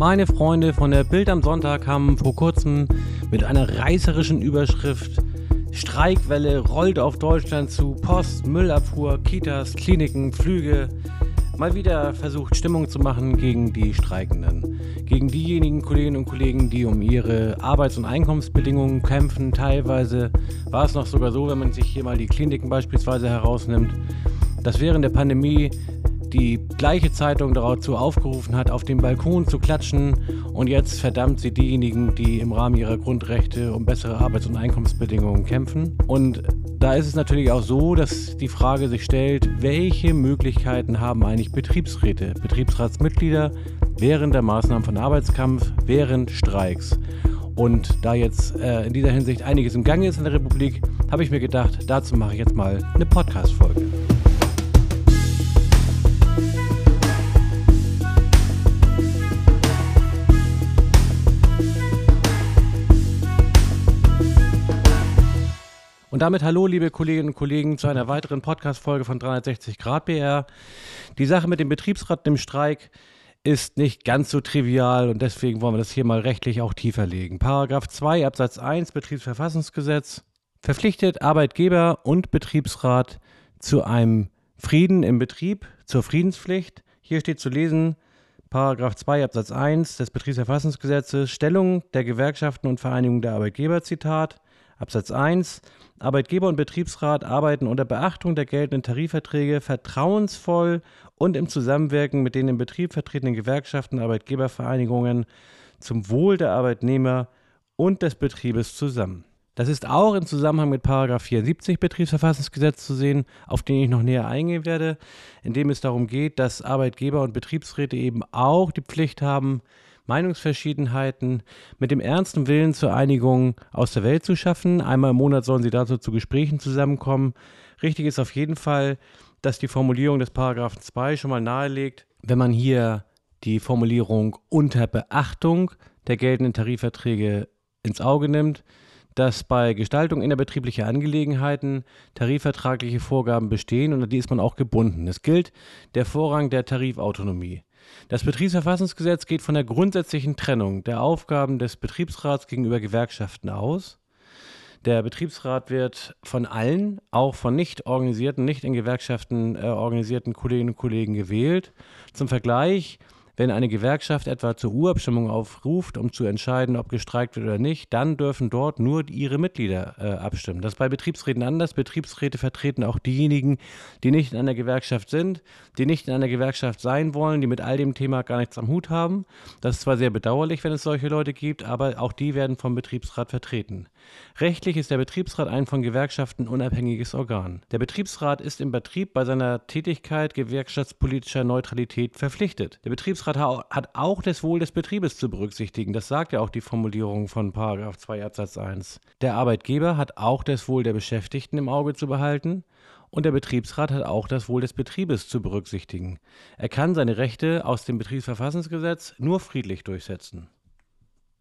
Meine Freunde von der Bild am Sonntag haben vor kurzem mit einer reißerischen Überschrift Streikwelle rollt auf Deutschland zu, Post, Müllabfuhr, Kitas, Kliniken, Flüge, mal wieder versucht, Stimmung zu machen gegen die Streikenden. Gegen diejenigen Kolleginnen und Kollegen, die um ihre Arbeits- und Einkommensbedingungen kämpfen. Teilweise war es noch sogar so, wenn man sich hier mal die Kliniken beispielsweise herausnimmt, dass während der Pandemie die gleiche Zeitung dazu aufgerufen hat, auf dem Balkon zu klatschen und jetzt verdammt sie diejenigen, die im Rahmen ihrer Grundrechte um bessere Arbeits- und Einkommensbedingungen kämpfen. Und da ist es natürlich auch so, dass die Frage sich stellt, welche Möglichkeiten haben eigentlich Betriebsräte, Betriebsratsmitglieder während der Maßnahmen von Arbeitskampf, während Streiks. Und da jetzt äh, in dieser Hinsicht einiges im Gange ist in der Republik, habe ich mir gedacht, dazu mache ich jetzt mal eine Podcast-Folge. Und damit hallo, liebe Kolleginnen und Kollegen, zu einer weiteren Podcast-Folge von 360 Grad BR. Die Sache mit dem Betriebsrat im Streik ist nicht ganz so trivial und deswegen wollen wir das hier mal rechtlich auch tiefer legen. Paragraph 2 Absatz 1 Betriebsverfassungsgesetz verpflichtet Arbeitgeber und Betriebsrat zu einem Frieden im Betrieb, zur Friedenspflicht. Hier steht zu lesen, Paragraph 2 Absatz 1 des Betriebsverfassungsgesetzes Stellung der Gewerkschaften und Vereinigungen der Arbeitgeber, Zitat, Absatz 1 Arbeitgeber und Betriebsrat arbeiten unter Beachtung der geltenden Tarifverträge vertrauensvoll und im Zusammenwirken mit den im Betrieb vertretenen Gewerkschaften Arbeitgebervereinigungen zum Wohl der Arbeitnehmer und des Betriebes zusammen. Das ist auch im Zusammenhang mit 74 Betriebsverfassungsgesetz zu sehen, auf den ich noch näher eingehen werde, in dem es darum geht, dass Arbeitgeber und Betriebsräte eben auch die Pflicht haben, Meinungsverschiedenheiten mit dem ernsten Willen zur Einigung aus der Welt zu schaffen. Einmal im Monat sollen sie dazu zu Gesprächen zusammenkommen. Richtig ist auf jeden Fall, dass die Formulierung des Paragraphen 2 schon mal nahelegt, wenn man hier die Formulierung unter Beachtung der geltenden Tarifverträge ins Auge nimmt, dass bei Gestaltung innerbetrieblicher Angelegenheiten tarifvertragliche Vorgaben bestehen und an die ist man auch gebunden. Es gilt der Vorrang der Tarifautonomie. Das Betriebsverfassungsgesetz geht von der grundsätzlichen Trennung der Aufgaben des Betriebsrats gegenüber Gewerkschaften aus. Der Betriebsrat wird von allen, auch von nicht organisierten, nicht in Gewerkschaften äh, organisierten Kolleginnen und Kollegen gewählt. Zum Vergleich wenn eine Gewerkschaft etwa zur Urabstimmung aufruft, um zu entscheiden, ob gestreikt wird oder nicht, dann dürfen dort nur ihre Mitglieder äh, abstimmen. Das ist bei Betriebsräten anders. Betriebsräte vertreten auch diejenigen, die nicht in einer Gewerkschaft sind, die nicht in einer Gewerkschaft sein wollen, die mit all dem Thema gar nichts am Hut haben. Das ist zwar sehr bedauerlich, wenn es solche Leute gibt, aber auch die werden vom Betriebsrat vertreten. Rechtlich ist der Betriebsrat ein von Gewerkschaften unabhängiges Organ. Der Betriebsrat ist im Betrieb bei seiner Tätigkeit gewerkschaftspolitischer Neutralität verpflichtet. Der Betriebsrat hat auch das Wohl des Betriebes zu berücksichtigen. Das sagt ja auch die Formulierung von 2 Absatz 1. Der Arbeitgeber hat auch das Wohl der Beschäftigten im Auge zu behalten und der Betriebsrat hat auch das Wohl des Betriebes zu berücksichtigen. Er kann seine Rechte aus dem Betriebsverfassungsgesetz nur friedlich durchsetzen.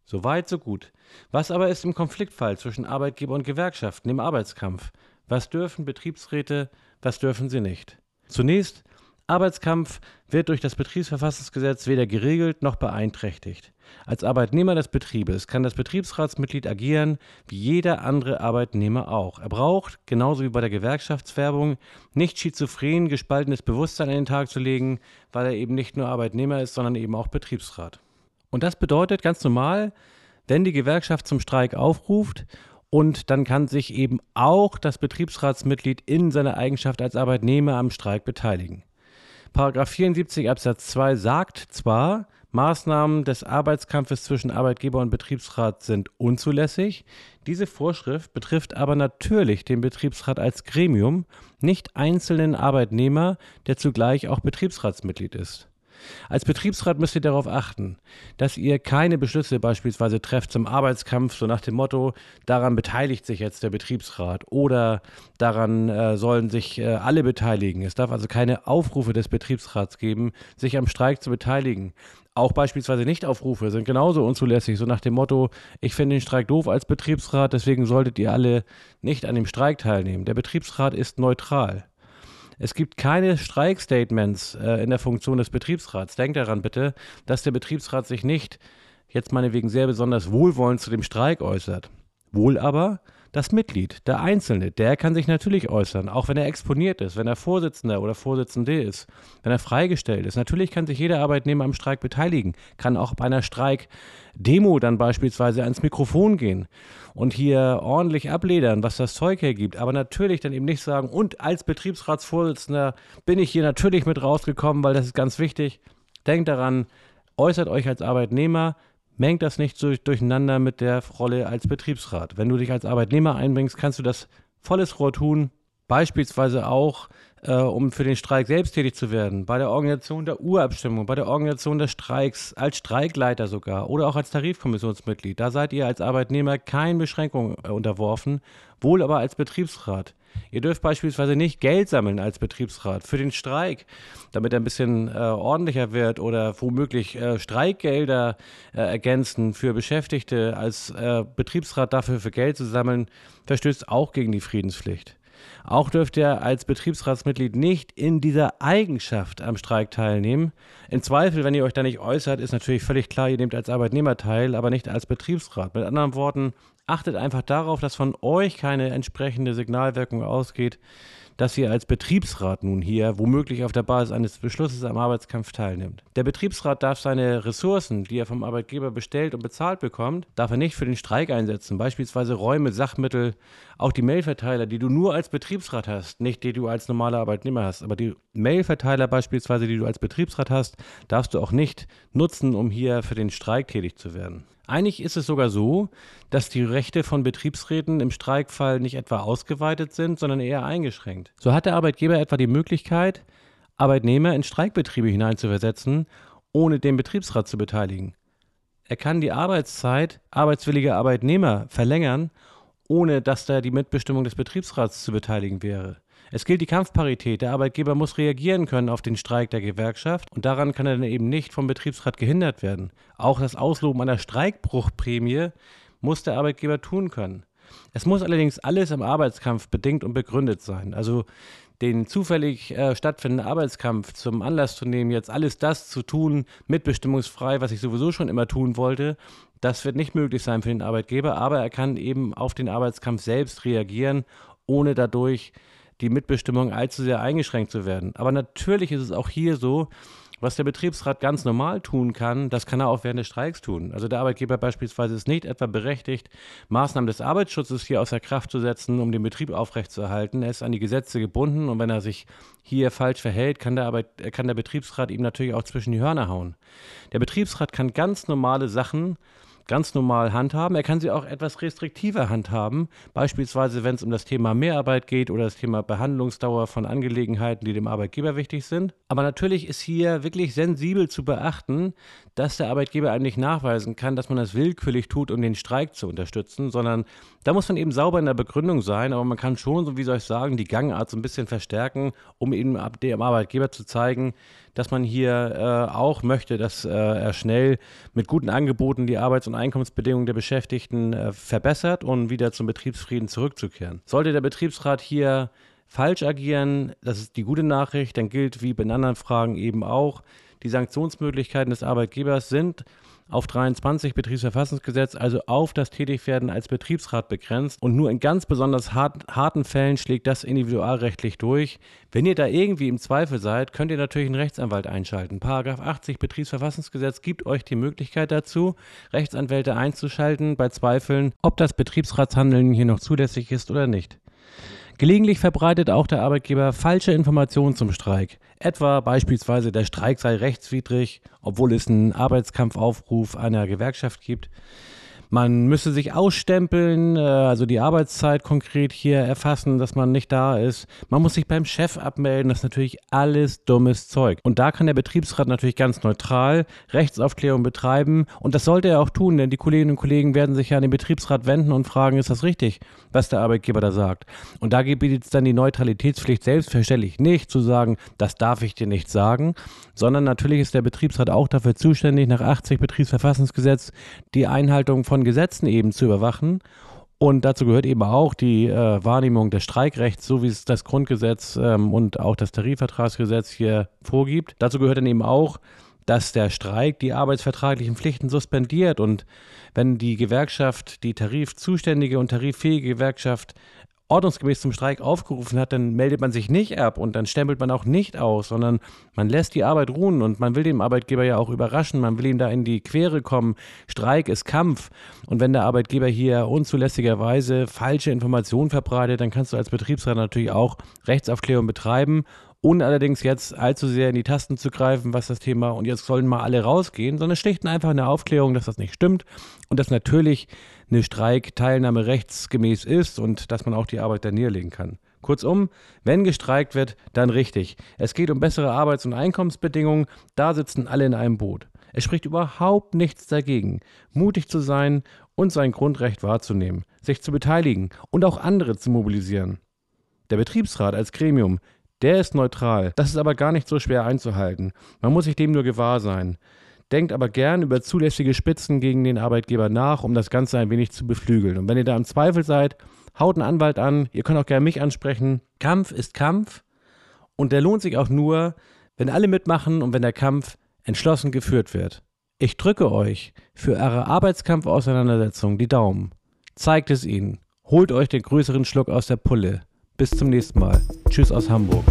So weit, so gut. Was aber ist im Konfliktfall zwischen Arbeitgeber und Gewerkschaften im Arbeitskampf? Was dürfen Betriebsräte, was dürfen sie nicht? Zunächst, Arbeitskampf wird durch das Betriebsverfassungsgesetz weder geregelt noch beeinträchtigt. Als Arbeitnehmer des Betriebes kann das Betriebsratsmitglied agieren wie jeder andere Arbeitnehmer auch. Er braucht, genauso wie bei der Gewerkschaftswerbung, nicht schizophren gespaltenes Bewusstsein an den Tag zu legen, weil er eben nicht nur Arbeitnehmer ist, sondern eben auch Betriebsrat. Und das bedeutet ganz normal, wenn die Gewerkschaft zum Streik aufruft und dann kann sich eben auch das Betriebsratsmitglied in seiner Eigenschaft als Arbeitnehmer am Streik beteiligen. Paragraph 74 Absatz 2 sagt zwar, Maßnahmen des Arbeitskampfes zwischen Arbeitgeber und Betriebsrat sind unzulässig. Diese Vorschrift betrifft aber natürlich den Betriebsrat als Gremium, nicht einzelnen Arbeitnehmer, der zugleich auch Betriebsratsmitglied ist. Als Betriebsrat müsst ihr darauf achten, dass ihr keine Beschlüsse beispielsweise trefft zum Arbeitskampf, so nach dem Motto, daran beteiligt sich jetzt der Betriebsrat oder daran äh, sollen sich äh, alle beteiligen. Es darf also keine Aufrufe des Betriebsrats geben, sich am Streik zu beteiligen. Auch beispielsweise Nichtaufrufe sind genauso unzulässig, so nach dem Motto, ich finde den Streik doof als Betriebsrat, deswegen solltet ihr alle nicht an dem Streik teilnehmen. Der Betriebsrat ist neutral. Es gibt keine Streikstatements äh, in der Funktion des Betriebsrats. Denkt daran bitte, dass der Betriebsrat sich nicht jetzt meinetwegen sehr besonders wohlwollend zu dem Streik äußert. Wohl aber das Mitglied, der Einzelne, der kann sich natürlich äußern, auch wenn er exponiert ist, wenn er Vorsitzender oder Vorsitzende ist, wenn er freigestellt ist. Natürlich kann sich jeder Arbeitnehmer am Streik beteiligen, kann auch bei einer Streikdemo dann beispielsweise ans Mikrofon gehen und hier ordentlich abledern, was das Zeug hergibt. Aber natürlich dann eben nicht sagen, und als Betriebsratsvorsitzender bin ich hier natürlich mit rausgekommen, weil das ist ganz wichtig. Denkt daran, äußert euch als Arbeitnehmer, mengt das nicht so durcheinander mit der Rolle als Betriebsrat. Wenn du dich als Arbeitnehmer einbringst, kannst du das volles Rohr tun, beispielsweise auch, äh, um für den Streik selbst tätig zu werden, bei der Organisation der Urabstimmung, bei der Organisation des Streiks, als Streikleiter sogar oder auch als Tarifkommissionsmitglied. Da seid ihr als Arbeitnehmer keinen Beschränkungen äh, unterworfen, wohl aber als Betriebsrat. Ihr dürft beispielsweise nicht Geld sammeln als Betriebsrat für den Streik, damit er ein bisschen äh, ordentlicher wird oder womöglich äh, Streikgelder äh, ergänzen für Beschäftigte als äh, Betriebsrat dafür für Geld zu sammeln, verstößt auch gegen die Friedenspflicht. Auch dürft ihr als Betriebsratsmitglied nicht in dieser Eigenschaft am Streik teilnehmen. Im Zweifel, wenn ihr euch da nicht äußert, ist natürlich völlig klar, ihr nehmt als Arbeitnehmer teil, aber nicht als Betriebsrat. Mit anderen Worten, achtet einfach darauf, dass von euch keine entsprechende Signalwirkung ausgeht, dass ihr als Betriebsrat nun hier womöglich auf der Basis eines Beschlusses am Arbeitskampf teilnimmt. Der Betriebsrat darf seine Ressourcen, die er vom Arbeitgeber bestellt und bezahlt bekommt, darf er nicht für den Streik einsetzen, beispielsweise Räume, Sachmittel, auch die Mailverteiler, die du nur als Betriebsrat hast, nicht die du als normaler Arbeitnehmer hast, aber die Mailverteiler beispielsweise, die du als Betriebsrat hast, darfst du auch nicht nutzen, um hier für den Streik tätig zu werden. Eigentlich ist es sogar so, dass die Rechte von Betriebsräten im Streikfall nicht etwa ausgeweitet sind, sondern eher eingeschränkt. So hat der Arbeitgeber etwa die Möglichkeit, Arbeitnehmer in Streikbetriebe hineinzuversetzen, ohne den Betriebsrat zu beteiligen. Er kann die Arbeitszeit arbeitswilliger Arbeitnehmer verlängern, ohne dass da die Mitbestimmung des Betriebsrats zu beteiligen wäre. Es gilt die Kampfparität. Der Arbeitgeber muss reagieren können auf den Streik der Gewerkschaft und daran kann er dann eben nicht vom Betriebsrat gehindert werden. Auch das Ausloben einer Streikbruchprämie muss der Arbeitgeber tun können. Es muss allerdings alles im Arbeitskampf bedingt und begründet sein. Also den zufällig äh, stattfindenden Arbeitskampf zum Anlass zu nehmen, jetzt alles das zu tun, mitbestimmungsfrei, was ich sowieso schon immer tun wollte, das wird nicht möglich sein für den Arbeitgeber, aber er kann eben auf den Arbeitskampf selbst reagieren, ohne dadurch die Mitbestimmung allzu sehr eingeschränkt zu werden. Aber natürlich ist es auch hier so, was der Betriebsrat ganz normal tun kann, das kann er auch während des Streiks tun. Also der Arbeitgeber beispielsweise ist nicht etwa berechtigt, Maßnahmen des Arbeitsschutzes hier außer Kraft zu setzen, um den Betrieb aufrechtzuerhalten. Er ist an die Gesetze gebunden und wenn er sich hier falsch verhält, kann der, Arbeit, kann der Betriebsrat ihm natürlich auch zwischen die Hörner hauen. Der Betriebsrat kann ganz normale Sachen ganz normal handhaben. Er kann sie auch etwas restriktiver handhaben, beispielsweise wenn es um das Thema Mehrarbeit geht oder das Thema Behandlungsdauer von Angelegenheiten, die dem Arbeitgeber wichtig sind. Aber natürlich ist hier wirklich sensibel zu beachten, dass der Arbeitgeber eigentlich nachweisen kann, dass man das willkürlich tut, um den Streik zu unterstützen, sondern da muss man eben sauber in der Begründung sein, aber man kann schon, so wie soll ich sagen, die Gangart so ein bisschen verstärken, um eben dem Arbeitgeber zu zeigen, dass man hier äh, auch möchte, dass äh, er schnell mit guten Angeboten die Arbeits- und Einkommensbedingungen der Beschäftigten äh, verbessert und wieder zum Betriebsfrieden zurückzukehren. Sollte der Betriebsrat hier falsch agieren, das ist die gute Nachricht, dann gilt wie bei anderen Fragen eben auch, die Sanktionsmöglichkeiten des Arbeitgebers sind auf 23 Betriebsverfassungsgesetz, also auf das Tätigwerden als Betriebsrat begrenzt und nur in ganz besonders hart, harten Fällen schlägt das individualrechtlich durch. Wenn ihr da irgendwie im Zweifel seid, könnt ihr natürlich einen Rechtsanwalt einschalten. Paragraph 80 Betriebsverfassungsgesetz gibt euch die Möglichkeit dazu, Rechtsanwälte einzuschalten bei Zweifeln, ob das Betriebsratshandeln hier noch zulässig ist oder nicht. Gelegentlich verbreitet auch der Arbeitgeber falsche Informationen zum Streik. Etwa beispielsweise der Streik sei rechtswidrig, obwohl es einen Arbeitskampfaufruf einer Gewerkschaft gibt. Man müsse sich ausstempeln, äh, also die Arbeitszeit konkret hier erfassen, dass man nicht da ist. Man muss sich beim Chef abmelden. Das ist natürlich alles dummes Zeug. Und da kann der Betriebsrat natürlich ganz neutral Rechtsaufklärung betreiben. Und das sollte er auch tun, denn die Kolleginnen und Kollegen werden sich ja an den Betriebsrat wenden und fragen, ist das richtig, was der Arbeitgeber da sagt? Und da gebietet es dann die Neutralitätspflicht selbstverständlich nicht zu sagen, das darf ich dir nicht sagen, sondern natürlich ist der Betriebsrat auch dafür zuständig, nach 80 Betriebsverfassungsgesetz die Einhaltung von von Gesetzen eben zu überwachen Und dazu gehört eben auch die äh, Wahrnehmung des Streikrechts, so wie es das Grundgesetz ähm, und auch das Tarifvertragsgesetz hier vorgibt. Dazu gehört dann eben auch, dass der Streik die arbeitsvertraglichen Pflichten suspendiert und wenn die Gewerkschaft, die tarifzuständige und tariffähige Gewerkschaft ordnungsgemäß zum Streik aufgerufen hat, dann meldet man sich nicht ab und dann stempelt man auch nicht aus, sondern man lässt die Arbeit ruhen und man will dem Arbeitgeber ja auch überraschen, man will ihm da in die Quere kommen. Streik ist Kampf und wenn der Arbeitgeber hier unzulässigerweise falsche Informationen verbreitet, dann kannst du als Betriebsrat natürlich auch Rechtsaufklärung betreiben ohne allerdings jetzt allzu sehr in die Tasten zu greifen, was das Thema und jetzt sollen mal alle rausgehen, sondern schlicht und einfach eine Aufklärung, dass das nicht stimmt und dass natürlich eine Streikteilnahme rechtsgemäß ist und dass man auch die Arbeit da niederlegen kann. Kurzum, wenn gestreikt wird, dann richtig. Es geht um bessere Arbeits- und Einkommensbedingungen, da sitzen alle in einem Boot. Es spricht überhaupt nichts dagegen, mutig zu sein und sein Grundrecht wahrzunehmen, sich zu beteiligen und auch andere zu mobilisieren. Der Betriebsrat als Gremium der ist neutral. Das ist aber gar nicht so schwer einzuhalten. Man muss sich dem nur gewahr sein. Denkt aber gern über zulässige Spitzen gegen den Arbeitgeber nach, um das Ganze ein wenig zu beflügeln. Und wenn ihr da im Zweifel seid, haut einen Anwalt an. Ihr könnt auch gerne mich ansprechen. Kampf ist Kampf. Und der lohnt sich auch nur, wenn alle mitmachen und wenn der Kampf entschlossen geführt wird. Ich drücke euch für eure Arbeitskampfauseinandersetzung die Daumen. Zeigt es ihnen. Holt euch den größeren Schluck aus der Pulle. Bis zum nächsten Mal. Tschüss aus Hamburg.